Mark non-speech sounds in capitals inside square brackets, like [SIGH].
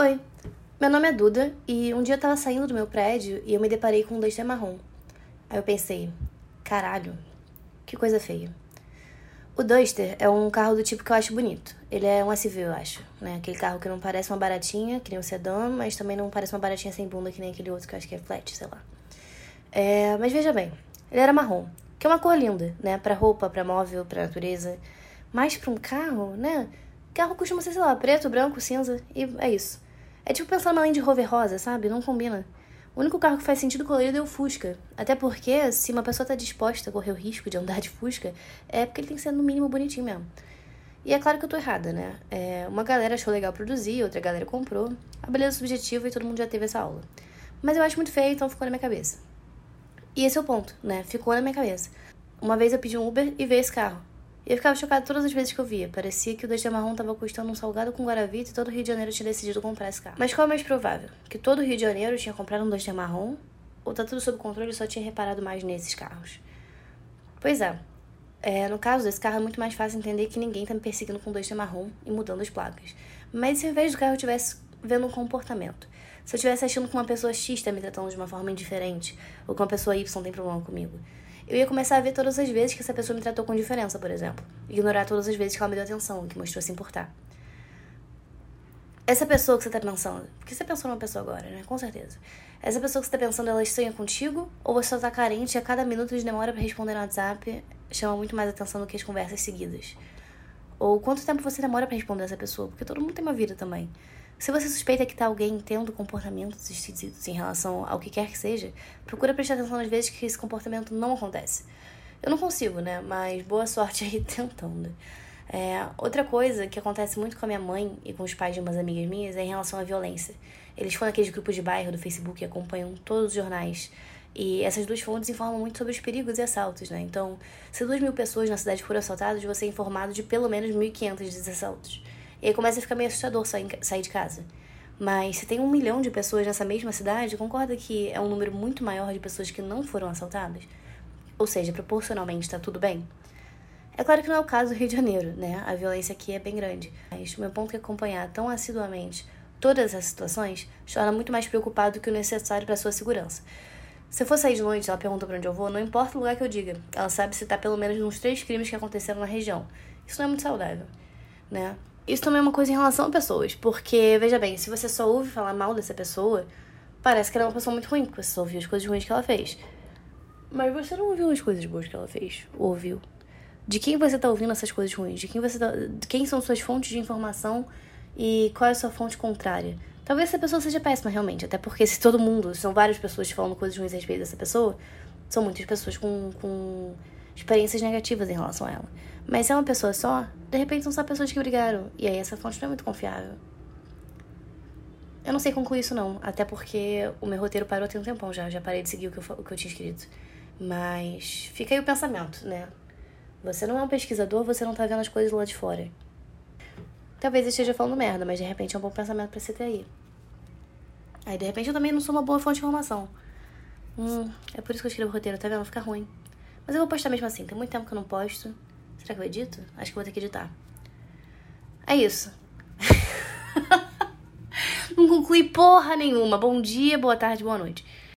Oi, meu nome é Duda e um dia eu tava saindo do meu prédio e eu me deparei com um Duster marrom. Aí eu pensei, caralho, que coisa feia. O Duster é um carro do tipo que eu acho bonito. Ele é um SUV, eu acho, né? Aquele carro que não parece uma baratinha, que nem um sedã, mas também não parece uma baratinha sem bunda, que nem aquele outro que eu acho que é flat, sei lá. É, mas veja bem, ele era marrom, que é uma cor linda, né? Pra roupa, pra móvel, pra natureza. Mas pra um carro, né? Carro costuma ser, sei lá, preto, branco, cinza, e é isso. É tipo pensar numa Land Rover rosa, sabe? Não combina. O único carro que faz sentido colorido é o Fusca. Até porque, se uma pessoa tá disposta a correr o risco de andar de Fusca, é porque ele tem que ser no mínimo bonitinho mesmo. E é claro que eu tô errada, né? É, uma galera achou legal produzir, outra galera comprou. A beleza subjetiva e todo mundo já teve essa aula. Mas eu acho muito feio, então ficou na minha cabeça. E esse é o ponto, né? Ficou na minha cabeça. Uma vez eu pedi um Uber e veio esse carro. E eu ficava chocada todas as vezes que eu via. Parecia que o Duster marrom tava custando um salgado com Guaravita e todo o Rio de Janeiro tinha decidido comprar esse carro. Mas qual é mais provável? Que todo o Rio de Janeiro tinha comprado um Duster marrom? Ou tá tudo sob controle e só tinha reparado mais nesses carros? Pois é. é. No caso desse carro é muito mais fácil entender que ninguém tá me perseguindo com Duster marrom e mudando as placas. Mas se ao invés do carro eu tivesse vendo um comportamento. Se eu estivesse achando que uma pessoa X tá me tratando de uma forma indiferente, ou que uma pessoa Y tem problema comigo eu ia começar a ver todas as vezes que essa pessoa me tratou com diferença, por exemplo. Ignorar todas as vezes que ela me deu atenção, que mostrou se importar. Essa pessoa que você tá pensando, porque você pensou numa pessoa agora, né? Com certeza. Essa pessoa que você tá pensando, ela estranha contigo? Ou você só tá carente e a cada minuto de demora para responder no WhatsApp chama muito mais atenção do que as conversas seguidas? Ou quanto tempo você demora para responder essa pessoa? Porque todo mundo tem uma vida também. Se você suspeita que tá alguém tendo comportamentos esquisitos em relação ao que quer que seja, procura prestar atenção nas vezes que esse comportamento não acontece. Eu não consigo, né? Mas boa sorte aí [LAUGHS] tentando. É, outra coisa que acontece muito com a minha mãe e com os pais de umas amigas minhas é em relação à violência. Eles foram naqueles grupos de bairro do Facebook e acompanham todos os jornais. E essas duas fontes informam muito sobre os perigos e assaltos, né? Então, se duas mil pessoas na cidade foram assaltadas, você é informado de pelo menos 1.500 desassaltos. E aí começa a ficar meio assustador sair, de casa. Mas se tem um milhão de pessoas nessa mesma cidade, concorda que é um número muito maior de pessoas que não foram assaltadas? Ou seja, proporcionalmente está tudo bem? É claro que não é o caso do Rio de Janeiro, né? A violência aqui é bem grande. Mas o meu ponto é que acompanhar tão assiduamente todas as situações torna muito mais preocupado do que o necessário para sua segurança. Se eu for sair de noite, ela pergunta para onde eu vou, não importa o lugar que eu diga. Ela sabe se tá pelo menos nos três crimes que aconteceram na região. Isso não é muito saudável, né? Isso também é uma coisa em relação a pessoas, porque, veja bem, se você só ouve falar mal dessa pessoa, parece que ela é uma pessoa muito ruim, porque você só ouviu as coisas ruins que ela fez. Mas você não ouviu as coisas boas que ela fez, ouviu? De quem você tá ouvindo essas coisas ruins? De quem você tá... Quem são suas fontes de informação e qual é a sua fonte contrária? Talvez essa pessoa seja péssima realmente, até porque se todo mundo, são várias pessoas falando coisas ruins a respeito dessa pessoa, são muitas pessoas com, com experiências negativas em relação a ela. Mas se é uma pessoa só, de repente são só pessoas que brigaram. E aí essa fonte não é muito confiável. Eu não sei concluir isso não, até porque o meu roteiro parou tem um tempão já, já parei de seguir o que eu, o que eu tinha escrito. Mas fica aí o pensamento, né? Você não é um pesquisador, você não tá vendo as coisas lá de fora. Talvez eu esteja falando merda, mas de repente é um bom pensamento pra você ter aí. Aí de repente eu também não sou uma boa fonte de informação. Hum, é por isso que eu escrevo roteiro, tá vendo? Fica ruim. Mas eu vou postar mesmo assim, tem muito tempo que eu não posto. Será que eu edito? Acho que vou ter que editar. É isso. [LAUGHS] não concluí porra nenhuma. Bom dia, boa tarde, boa noite.